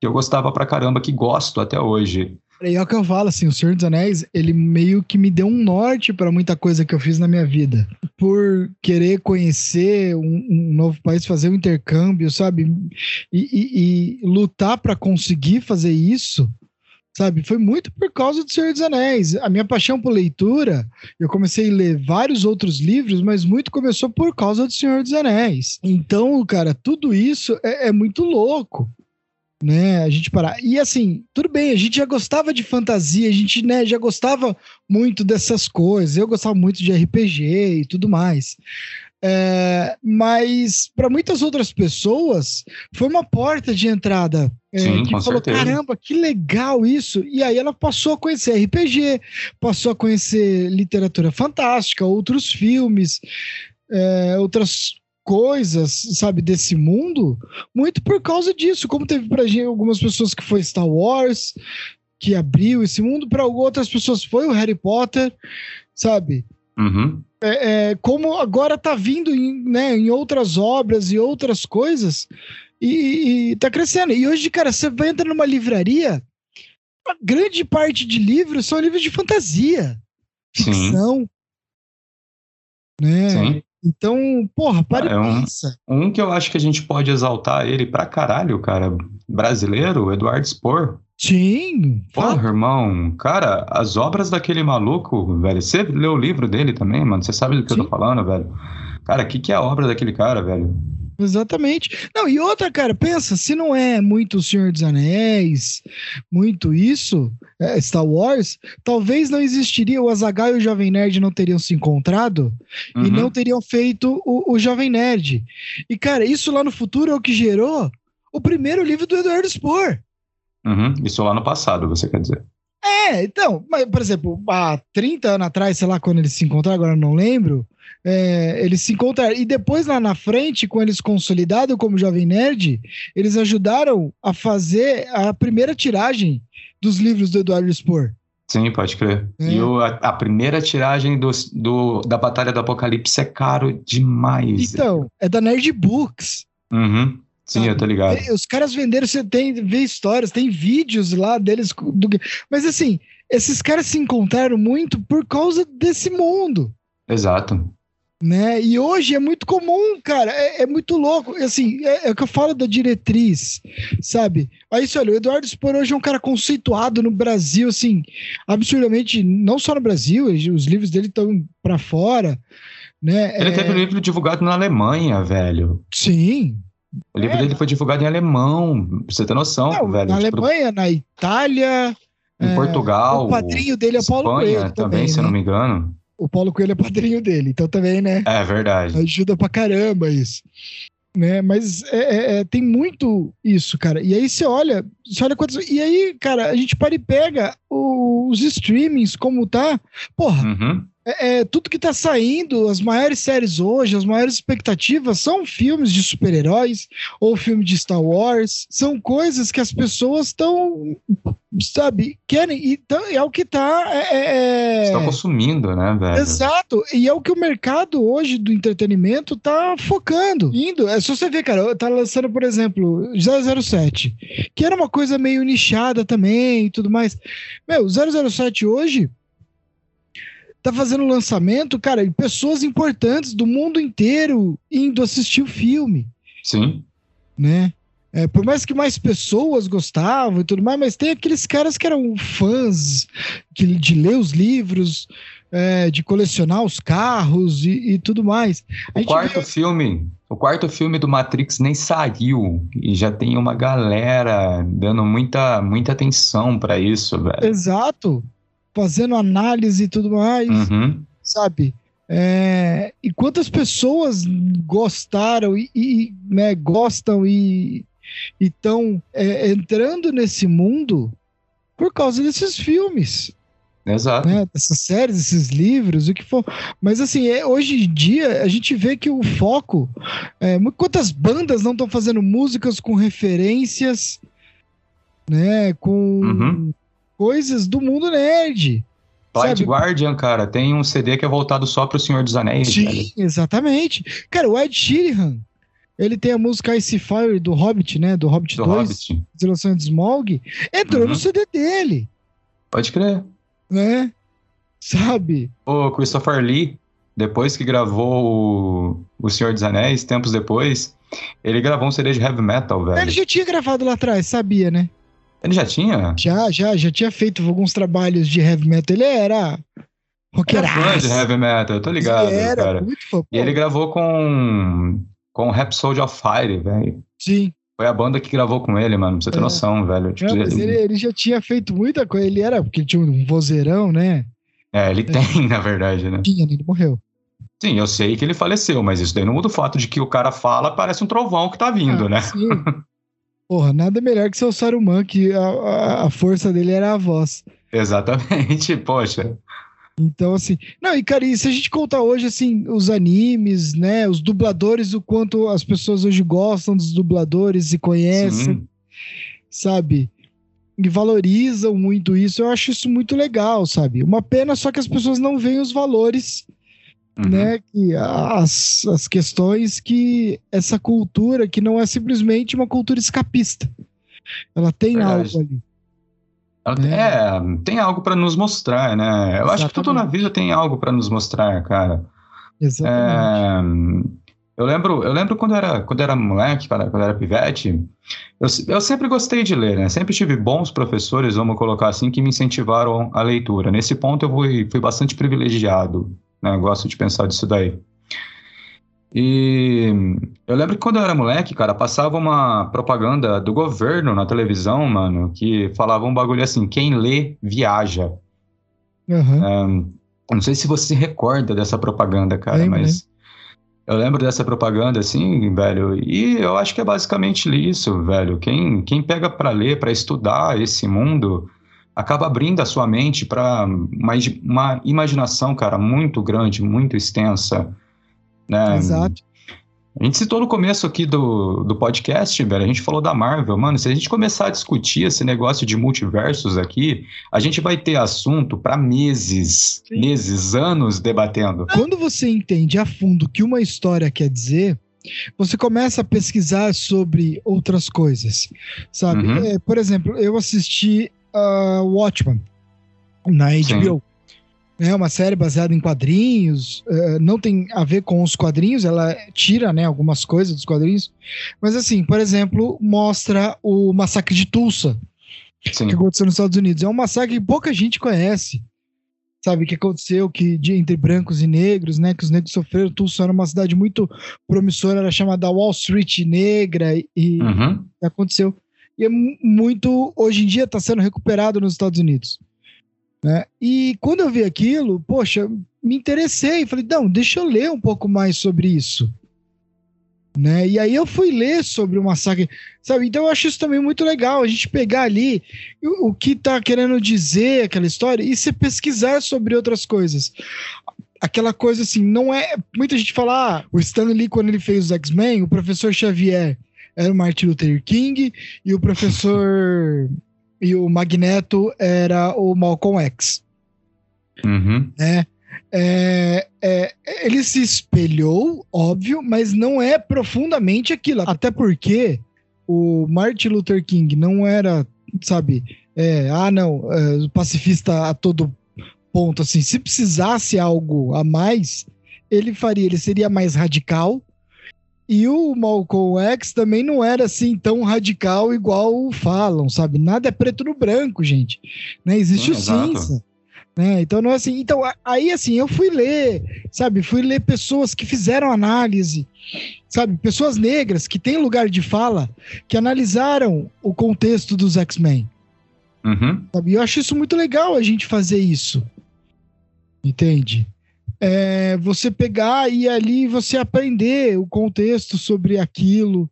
que eu gostava pra caramba, que gosto até hoje. E é o que eu falo, assim, o Senhor dos Anéis, ele meio que me deu um norte pra muita coisa que eu fiz na minha vida. Por querer conhecer um, um novo país, fazer um intercâmbio, sabe? E, e- e lutar pra conseguir fazer isso, sabe? Foi muito por causa do Senhor dos Anéis. A minha paixão por leitura, eu comecei a ler vários outros livros, mas muito começou por causa do Senhor dos Anéis. Então, cara, tudo isso é- é muito louco né? A gente parar. E assim, tudo bem, a gente já gostava de fantasia, a gente né, já gostava muito dessas coisas. Eu gostava muito de RPG e tudo mais. É, mas para muitas outras pessoas foi uma porta de entrada é, Sim, que falou certeza. caramba que legal isso e aí ela passou a conhecer RPG passou a conhecer literatura fantástica outros filmes é, outras coisas sabe desse mundo muito por causa disso, como teve pra gente algumas pessoas que foi Star Wars, que abriu esse mundo, para outras pessoas foi o Harry Potter, sabe? Uhum. É, é, como agora tá vindo em, né, em outras obras e outras coisas, e, e tá crescendo. E hoje, cara, você vai entrar numa livraria, a grande parte de livros são livros de fantasia, Sim. ficção, né? Sim. Então, porra, para É um-. Um que eu acho que a gente pode exaltar ele pra caralho, cara, brasileiro, Eduardo Spor. Sim, Porra, irmão, cara, as obras daquele maluco, velho, você leu o livro dele também, mano, você sabe do que eu Sim. tô falando, velho. Cara, o que, que é a obra daquele cara, velho? Exatamente. Não, e outra, cara, pensa, se não é muito o Senhor dos Anéis, muito isso, é, Star Wars, talvez não existiria, o Azaghal e o Jovem Nerd não teriam se encontrado e Uhum. não teriam feito o, o Jovem Nerd. E, cara, isso lá no futuro é o que gerou o primeiro livro do Eduardo Spohr. Uhum, Isso lá no passado, você quer dizer. É, então, mas, por exemplo, há 30 anos atrás, sei lá, quando eles se encontraram, agora eu não lembro, é, eles se encontraram. E depois, lá na frente, com eles consolidados como Jovem Nerd, eles ajudaram a fazer a primeira tiragem dos livros do Eduardo Spohr. Sim, pode crer. É. E o- a, a primeira tiragem do, do- da Batalha do Apocalipse é caro demais. Então, é da Nerd Books. Uhum. Sim, eu tô ligado. Os caras venderam, você tem, vê histórias, tem vídeos lá deles. do- mas assim, esses caras se encontraram muito por causa desse mundo. Exato. né? E hoje é muito comum, cara, é, é muito louco. Assim, é, é o que eu falo da diretriz, sabe? Aí você olha, o Eduardo Spor hoje é um cara conceituado no Brasil, assim, absurdamente, não só no Brasil, os livros dele estão pra fora, né? Ele É, teve um livro divulgado na Alemanha, velho. Sim. O livro É. dele foi divulgado em alemão, pra você ter noção, Não, velho. na Tipo, Alemanha, na Itália. em é, Portugal, o padrinho dele é Paulo Espanha Coelho também, também, se eu né? não me engano. O Paulo Coelho é padrinho dele, então também, né? É verdade. Ajuda pra caramba isso. né? Mas é, é, é, tem muito isso, cara. E aí você olha, você olha quantos. E aí, cara, a gente para e pega os streamings, como tá. Porra, Uhum. É, é, tudo que tá saindo, as maiores séries hoje, as maiores expectativas são filmes de super-heróis ou filme de Star Wars. São coisas que as pessoas estão, sabe, querem. E tão- é o que tá. é- é- Estão consumindo, né, velho? Exato, e é o que o mercado hoje do entretenimento tá focando. Indo, é só você ver, cara, tá lançando, por exemplo, 007, que era uma coisa meio nichada também e tudo mais. Meu, 007 hoje tá fazendo lançamento, cara, e pessoas importantes do mundo inteiro indo assistir o filme Sim. né? É, por mais que mais pessoas gostavam e tudo mais, mas tem aqueles caras que eram fãs que, de ler os livros, é, de colecionar os carros e, e tudo mais. A O quarto vê- filme, o quarto filme do Matrix nem saiu e já tem uma galera dando muita, muita atenção pra isso, velho. Exato, fazendo análise e tudo mais, Uhum. sabe? É, e quantas pessoas gostaram e, e, né, gostam e estão entrando nesse mundo por causa desses filmes. Exato. né, dessas séries, esses livros, o que for. Mas assim, é, hoje em dia a gente vê que o foco. É, quantas bandas não estão fazendo músicas com referências, né? Com Uhum. Coisas do mundo nerd. Blind? Guardian, cara, tem um CD que é voltado só pro Senhor dos Anéis, velho. Sim, exatamente. Cara, o Ed Sheeran, ele tem a música Ice Fire do Hobbit, né? Do Hobbit Do 2, Hobbit. De Smaug, entrou Uhum. no CD dele, Pode crer. né? Sabe? O Christopher Lee, depois que gravou o, o Senhor dos Anéis, tempos depois, ele gravou um CD de heavy metal, velho. Ele já tinha gravado lá atrás, sabia, né? Ele já tinha? Já, já, já tinha feito alguns trabalhos de heavy metal. Ele era Era roqueiraço. fã de heavy metal, eu tô ligado, Ele era cara. muito fã. E ele gravou com com Rhapsody of Fire, velho. Sim. Foi a banda que gravou com ele, mano. Pra você ter É. noção, velho. Tipo, Não, ele, ele já tinha feito muita coisa. Ele era, porque ele tinha um vozeirão, né? É, ele tem, na verdade, né? Tinha, né? ele morreu. Sim, eu sei que ele faleceu, mas isso daí não muda o fato de que o cara fala, parece um trovão que tá vindo, Ah, né? Sim. Porra, nada melhor que ser o Saruman, que a, a, a força dele era a voz. Exatamente, poxa. Então, assim. Não, e cara, e se a gente contar hoje, assim, os animes, né? Os dubladores, o quanto as pessoas hoje gostam dos dubladores e conhecem. Sim. sabe? E valorizam muito isso. Eu acho isso muito legal, sabe? Uma pena só que as pessoas não veem os valores, Uhum. né? Que as, as questões que essa cultura, que não é simplesmente uma cultura escapista. Ela tem Verdade. algo ali. Né? É, tem algo pra nos mostrar, né? Eu acho que tudo na Exatamente. vida tem algo pra nos mostrar, cara. Exatamente. É, eu lembro, eu lembro quando era, quando era moleque, quando era pivete, eu, eu sempre gostei de ler, né? Sempre tive bons professores, vamos colocar assim, que me incentivaram a leitura. Nesse ponto eu fui, fui bastante privilegiado, né? Eu gosto de pensar disso daí. E eu lembro que quando eu era moleque, cara, passava uma propaganda do governo na televisão, mano, que falava um bagulho assim: quem lê, viaja. Eu não sei se você se recorda dessa propaganda, cara, mas eu lembro dessa propaganda assim, velho, e eu acho que é basicamente isso, velho. Quem, quem pega pra ler, pra estudar esse mundo, acaba abrindo a sua mente pra uma, uma imaginação, cara, muito grande, muito extensa. Né? Exato. A gente citou no começo aqui do, do podcast, velho, a gente falou da Marvel. Mano, se a gente começar a discutir esse negócio de multiversos aqui, a gente vai ter assunto pra meses, Sim. meses, anos debatendo. Quando você entende a fundo o que uma história quer dizer, você começa a pesquisar sobre outras coisas, sabe? Uhum. É, por exemplo, eu assisti a Watchmen na HBO. É uma série baseada em quadrinhos, eh, não tem a ver com os quadrinhos, ela tira né, algumas coisas dos quadrinhos, mas assim, por exemplo, mostra o massacre de Tulsa, Sim. que aconteceu nos Estados Unidos. É um massacre que pouca gente conhece. Sabe o que aconteceu que de, entre brancos e negros, né? Que os negros sofreram. Tulsa era uma cidade muito promissora, era chamada Wall Street negra e Uhum. aconteceu. E é mu- muito hoje em dia está sendo recuperado nos Estados Unidos. Né? E quando eu vi aquilo, poxa, me interessei, falei, não, deixa eu ler um pouco mais sobre isso. Né? E aí eu fui ler sobre o massacre, sabe? Então eu acho isso também muito legal, a gente pegar ali o, o que tá querendo dizer aquela história e se pesquisar sobre outras coisas. Aquela coisa assim, não é. Muita gente fala, ah, o Stan Lee, quando ele fez os X-Men, o professor Xavier era o Martin Luther King e o professor e o Magneto era o Malcolm X. Uhum. Né? É, é, ele se espelhou, óbvio, mas não é profundamente aquilo. Até porque o Martin Luther King não era, sabe, é, ah, não, é, pacifista a todo ponto. Assim, se precisasse algo a mais, ele faria, ele seria mais radical. E o Malcolm X também não era assim tão radical igual falam, sabe? Nada é preto no branco, gente. Né? Existe Sim, o cinza. Né? Então não é assim. Então aí assim eu fui ler, sabe? Fui ler pessoas que fizeram análise, sabe? Pessoas negras que têm lugar de fala, que analisaram o contexto dos X-Men. Uhum. Sabe? Eu acho isso muito legal a gente fazer isso, entende? É, você pegar e ali você aprender o contexto sobre aquilo,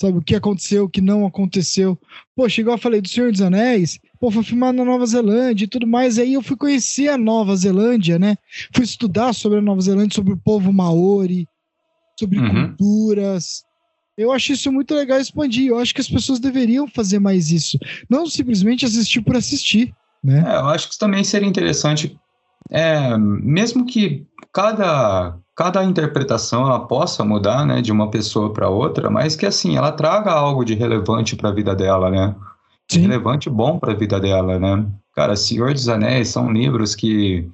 sabe? O que aconteceu, o que não aconteceu. Poxa, igual eu falei do Senhor dos Anéis, pô, foi filmado na Nova Zelândia e tudo mais. Aí eu fui conhecer a Nova Zelândia, né? Fui estudar sobre a Nova Zelândia, sobre o povo maori, sobre uhum. culturas. Eu acho isso muito legal expandir. Eu acho que as pessoas deveriam fazer mais isso. Não simplesmente assistir por assistir, né? É, eu acho que isso também seria interessante. É, mesmo que cada, cada interpretação ela possa mudar, né, de uma pessoa para outra, mas que assim ela traga algo de relevante para a vida dela, né? Sim. relevante e bom para a vida dela, né? Cara, Senhor dos Anéis são livros que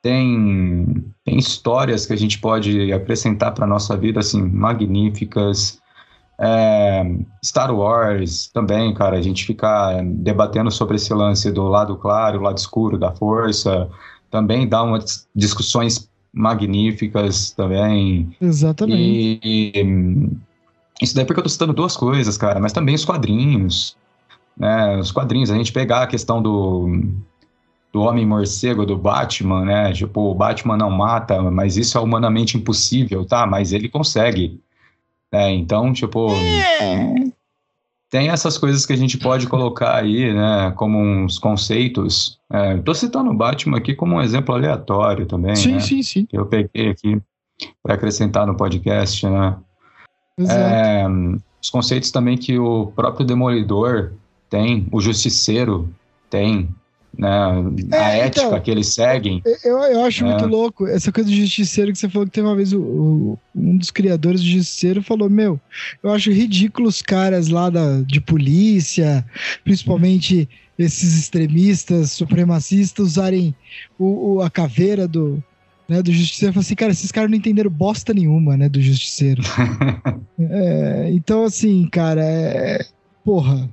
têm, têm histórias que a gente pode acrescentar para nossa vida, assim, magníficas. É, Star Wars também, cara, a gente ficar debatendo sobre esse lance do lado claro, lado escuro da força, também dá umas discussões magníficas também. Exatamente. E, e, isso daí é porque eu tô citando duas coisas, cara, mas também os quadrinhos né, os quadrinhos, a gente pegar a questão do, do Homem Morcego, do Batman, né? Tipo, o Batman não mata, mas isso é humanamente impossível, tá? Mas ele consegue. Né? Então, tipo. É. Tem essas coisas que a gente pode colocar aí, né? Como uns conceitos. É, tô citando o Batman aqui como um exemplo aleatório também. Sim, né? sim, sim. Que eu peguei aqui para acrescentar no podcast, né? Exato. É, os conceitos também que o próprio Demolidor tem, o justiceiro tem, né? É, a ética então, que eles seguem. Eu, eu acho muito louco essa coisa do justiceiro que você falou que tem uma vez o, o, um dos criadores do justiceiro falou: Meu, eu acho ridículo os caras lá da, de polícia, principalmente esses extremistas, supremacistas, usarem o, o a caveira do, né, do Justiceiro. Assim, cara, esses caras não entenderam bosta nenhuma, né, do Justiceiro. é, então, assim, cara, é, porra,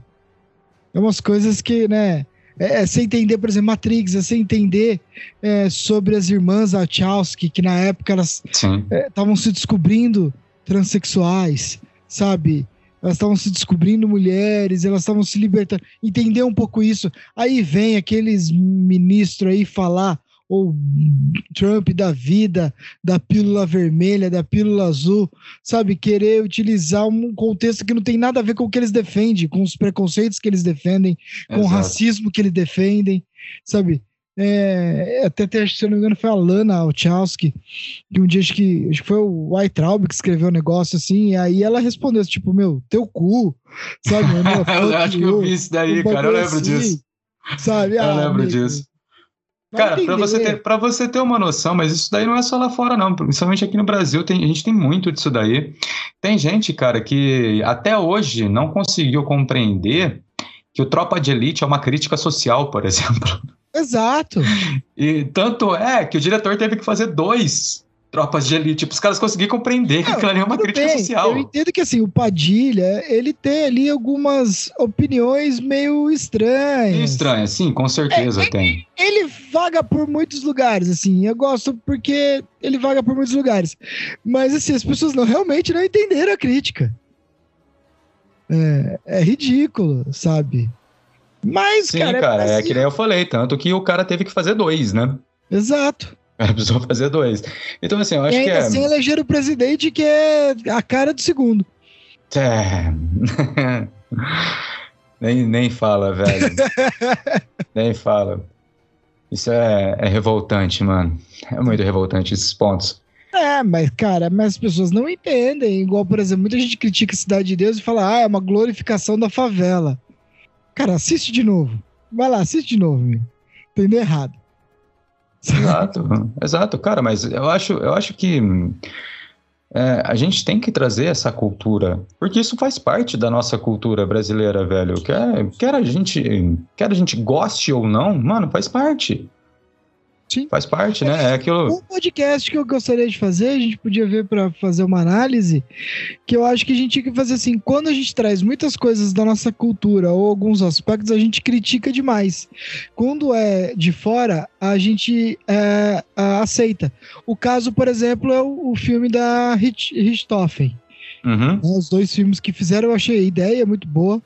é umas coisas que, né? É, é sem entender, por exemplo, Matrix, é sem entender é, sobre as irmãs Wachowski, que na época elas estavam é, se descobrindo transexuais, sabe? Elas estavam se descobrindo mulheres, elas estavam se libertando. Entender um pouco isso. Aí vem aqueles ministros aí falar ou Trump da vida, da pílula vermelha, da pílula azul, sabe? Querer utilizar um contexto que não tem nada a ver com o que eles defendem, com os preconceitos que eles defendem, com Exato. o racismo que eles defendem, sabe? É, até, até, se eu não me engano, foi a Lana Wachowski, que um dia acho que, acho que foi o White Traub que escreveu o um negócio assim, e aí ela respondeu tipo, meu, teu cu, sabe? eu acho que eu vi isso daí, cara, eu lembro assim, disso. Sabe? Eu ah, lembro amigo, disso. Cara, para você, ter, pra você ter uma noção, mas isso daí não é só lá fora, não. Principalmente aqui no Brasil, tem, a gente tem muito disso daí. Tem gente, cara, que até hoje não conseguiu compreender que o Tropa de Elite é uma crítica social, por exemplo. Exato. E tanto é que o diretor teve que fazer dois tropas de elite, tipo, os caras conseguirem compreender que aquilo ali é uma crítica bem, social. Eu entendo que assim, o Padilha, ele tem ali algumas opiniões meio estranhas. Estranhas, sim, com certeza é, tem. Ele, ele vaga por muitos lugares, assim, eu gosto porque ele vaga por muitos lugares. Mas assim, as pessoas não realmente não entenderam a crítica. É, é ridículo, sabe? Mas, Sim, cara, é cara, é, é que nem eu falei, tanto que o cara teve que fazer dois, né? Exato. Ela precisou fazer dois. Então, assim, eu acho e ainda que é. assim eleger o presidente que é a cara do segundo. É. nem, nem fala, velho. nem fala. Isso é, é revoltante, mano. É muito revoltante esses pontos. É, mas, cara, mas as pessoas não entendem. Igual, por exemplo, muita gente critica a Cidade de Deus e fala, ah, é uma glorificação da favela. Cara, assiste de novo. Vai lá, assiste de novo, meu. Entendeu errado. Exato, exato, cara, mas eu acho, eu acho que é, a gente tem que trazer essa cultura, porque isso faz parte da nossa cultura brasileira, velho. Quer, quer, a, gente, quer a gente goste ou não, mano, faz parte. Sim. Faz parte, né? É aquilo. Um podcast que eu gostaria de fazer, a gente podia ver para fazer uma análise, que eu acho que a gente tinha que fazer assim, quando a gente traz muitas coisas da nossa cultura ou alguns aspectos, a gente critica demais. Quando é de fora, a gente é, aceita. O caso, por exemplo, é o, o filme da Richthofen. Uhum. Né, os dois filmes que fizeram, eu achei a ideia muito boa.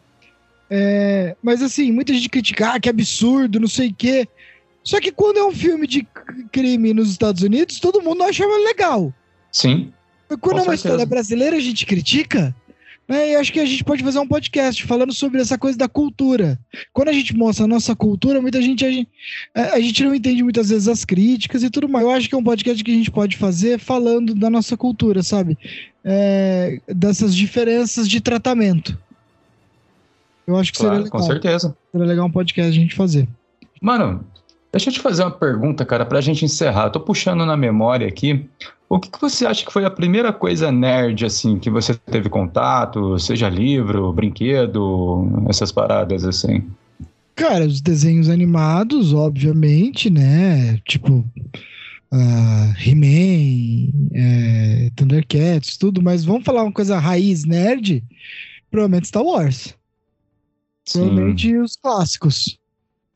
É, mas assim, muita gente critica, ah, que absurdo, não sei o quê. Só que quando é um filme de crime nos Estados Unidos, todo mundo acha legal. Sim. Quando é uma história brasileira, a gente critica. Né? E acho que a gente pode fazer um podcast falando sobre essa coisa da cultura. Quando a gente mostra a nossa cultura, muita gente a, gente a, gente não entende muitas vezes as críticas e tudo mais. Eu acho que é um podcast que a gente pode fazer falando da nossa cultura, sabe? É, dessas diferenças de tratamento. Eu acho que claro, seria legal. Com certeza. Seria legal um podcast a gente fazer. Mano, Deixa eu te fazer uma pergunta, cara, pra gente encerrar. Tô puxando na memória aqui. O que, que você acha que foi a primeira coisa nerd, assim, que você teve contato? Seja livro, brinquedo, essas paradas, assim? Cara, os desenhos animados, obviamente, né? Tipo, uh, He-Man, é, Thundercats, tudo. Mas vamos falar uma coisa raiz nerd? Provavelmente Star Wars. Sim. Provavelmente os clássicos.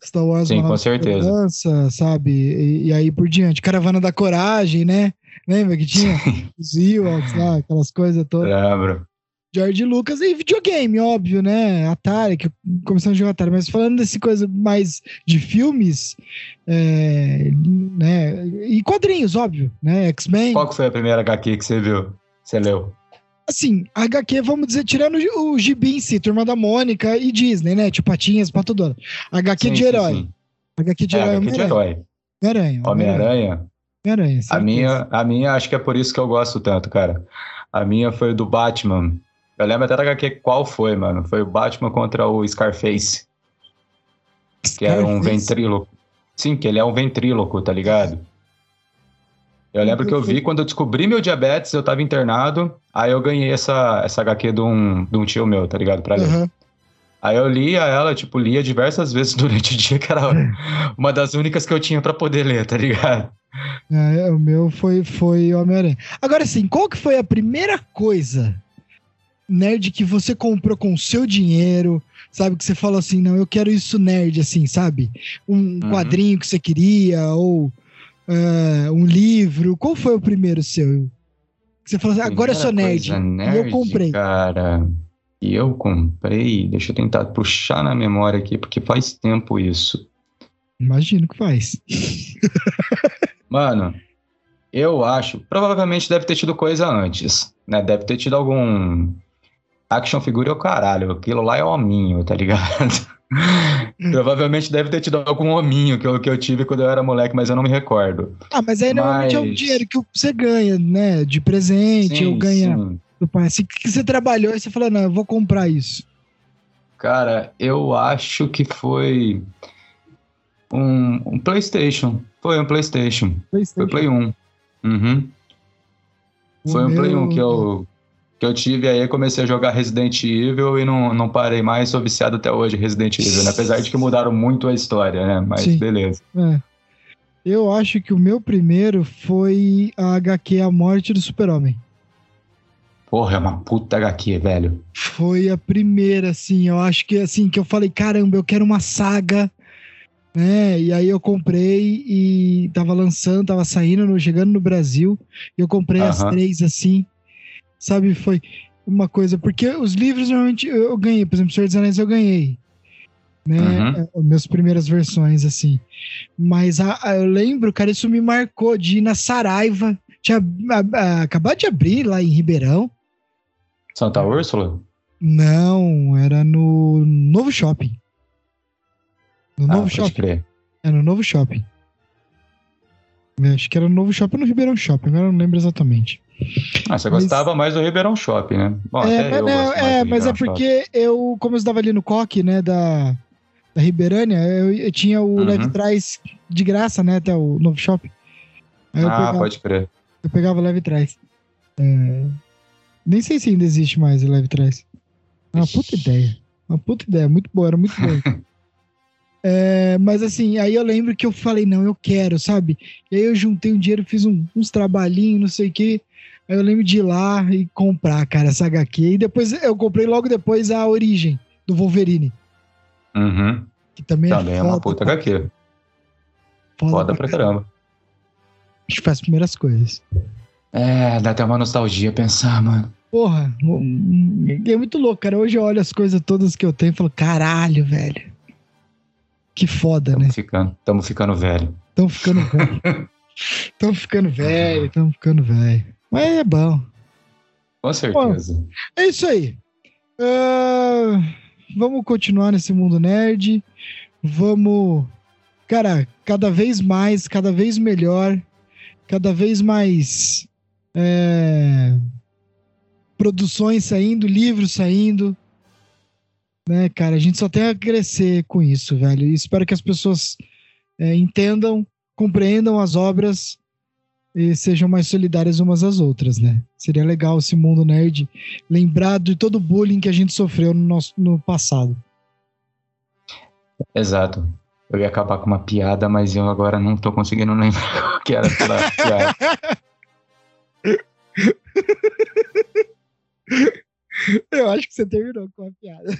Star Wars Sim, com certeza. sabe? E, e, aí por diante. Caravana da Coragem, né? Lembra que tinha os Ewoks lá, aquelas coisas todas. Lembro. George Lucas e videogame, óbvio, né? Atari, que começamos a jogar Atari, mas falando desse coisa mais de filmes, é, né? E quadrinhos, óbvio, né? X-Men. Qual que foi a primeira HQ que você viu? Você leu? Assim, HQ, vamos dizer, tirando o gibi em si, Turma da Mônica e Disney, né? Tipo Patinhas, Pato Donald. HQ sim, de herói. Sim, sim. HQ de é, herói. HQ de herói. Homem-Aranha. Homem-Aranha. Homem-Aranha. A minha, a minha, acho que é por isso que eu gosto tanto, cara. A minha foi do Batman. Eu lembro até da HQ qual foi, mano. Foi o Batman contra o Scarface. Scarface. Que era um ventríloco. Sim, que ele é um ventríloco, tá ligado? Eu lembro que eu vi quando eu descobri meu diabetes, eu tava internado, aí eu ganhei essa, essa HQ de um, de um tio meu, tá ligado? Pra ler. Uhum. Aí eu lia ela, tipo, lia diversas vezes durante o dia, que era uma das únicas que eu tinha para poder ler, tá ligado? É, o meu foi, foi Homem-Aranha. Agora sim, qual que foi a primeira coisa nerd que você comprou com o seu dinheiro, sabe? Que você falou assim, não, eu quero isso nerd, assim, sabe? Um uhum. quadrinho que você queria, ou uh, um livro? Qual foi o primeiro seu? Você falou assim, agora eu sou nerd, nerd. E eu comprei. Cara, e eu comprei. Deixa eu tentar puxar na memória aqui, porque faz tempo isso. Imagino que faz. Mano, eu acho. Provavelmente deve ter tido coisa antes. Né? Deve ter tido algum. Action figure o caralho. Aquilo lá é hominho, tá ligado? Provavelmente deve ter tido algum hominho que eu, que eu tive quando eu era moleque, mas eu não me recordo. Ah, mas aí normalmente mas... é o dinheiro que você ganha, né? De presente, sim, ou ganha sim. do pai. Assim que você trabalhou e você falou, não, eu vou comprar isso. Cara, eu acho que foi um, um PlayStation. Foi um PlayStation. PlayStation. Foi Play 1. Uhum. Foi um meu... Play 1 que eu, que eu tive aí, comecei a jogar Resident Evil e não, não parei mais, sou viciado até hoje Resident Evil, né? apesar de que mudaram muito a história, né? Mas Sim. beleza. É. Eu acho que o meu primeiro foi a HQ A Morte do Super-Homem. Porra, é uma puta HQ, velho. Foi a primeira, assim, eu acho que assim, que eu falei, caramba, eu quero uma saga, né? E aí eu comprei e tava lançando, tava saindo, chegando no Brasil, e eu comprei uh -huh. as três, assim, sabe? Foi uma coisa, porque os livros normalmente eu ganhei, por exemplo, Senhor dos Anéis eu ganhei. né? Uhum. Minhas primeiras versões, assim. Mas a, a, eu lembro, cara, isso me marcou de ir na Saraiva. Tinha a, acabado de abrir lá em Ribeirão. Santa Úrsula? Não, era no Novo Shopping. No ah, Novo Shopping. Crer. É no Novo Shopping. Acho que era no Novo Shopping ou no Ribeirão Shopping, agora não lembro exatamente. Ah, você mas... gostava mais do Ribeirão Shopping, né? Bom, é, mas, não, é, mas é porque Shopping. eu, como eu estava ali no coque, né, da, da Ribeirânia, eu, eu tinha o uhum. leve trás de graça, né, até o Novo Shopping. ah, pegava, pode crer. Eu pegava leve trás. É, nem sei se ainda existe mais o leve trás. É uma puta ideia. Uma puta ideia, muito boa, era muito boa. É, mas assim, aí eu lembro que eu falei, não, eu quero, sabe? E aí eu juntei um dinheiro, fiz um, uns trabalhinhos, não sei o quê. Aí eu lembro de ir lá e comprar, cara, essa HQ. E depois eu comprei logo depois a Origem, do Wolverine. Uhum. Que também, também é, é uma puta HQ. Foda, foda pra caramba. Acho que faz as primeiras coisas. É, dá até uma nostalgia pensar, mano. Porra, é muito louco, cara. Hoje eu olho as coisas todas que eu tenho e falo, caralho, velho. Que foda, tamo né? Ficando, tamo ficando velho. Tamo ficando velho. tamo ficando velho, tamo ficando velho. Mas é bom. Com certeza. Bom, é isso aí. Uh, vamos continuar nesse mundo nerd. Vamos. Cara, cada vez mais, cada vez melhor, cada vez mais. É, produções saindo, livros saindo né, cara? A gente só tem a crescer com isso, velho. E espero que as pessoas é, entendam, compreendam as obras sejam mais solidárias umas às outras, né? Seria legal esse mundo nerd lembrar de todo o bullying que a gente sofreu no, nosso, no passado. Exato. Eu ia acabar com uma piada, mas eu agora não tô conseguindo lembrar o que era aquela piada. Eu acho que você terminou com a piada.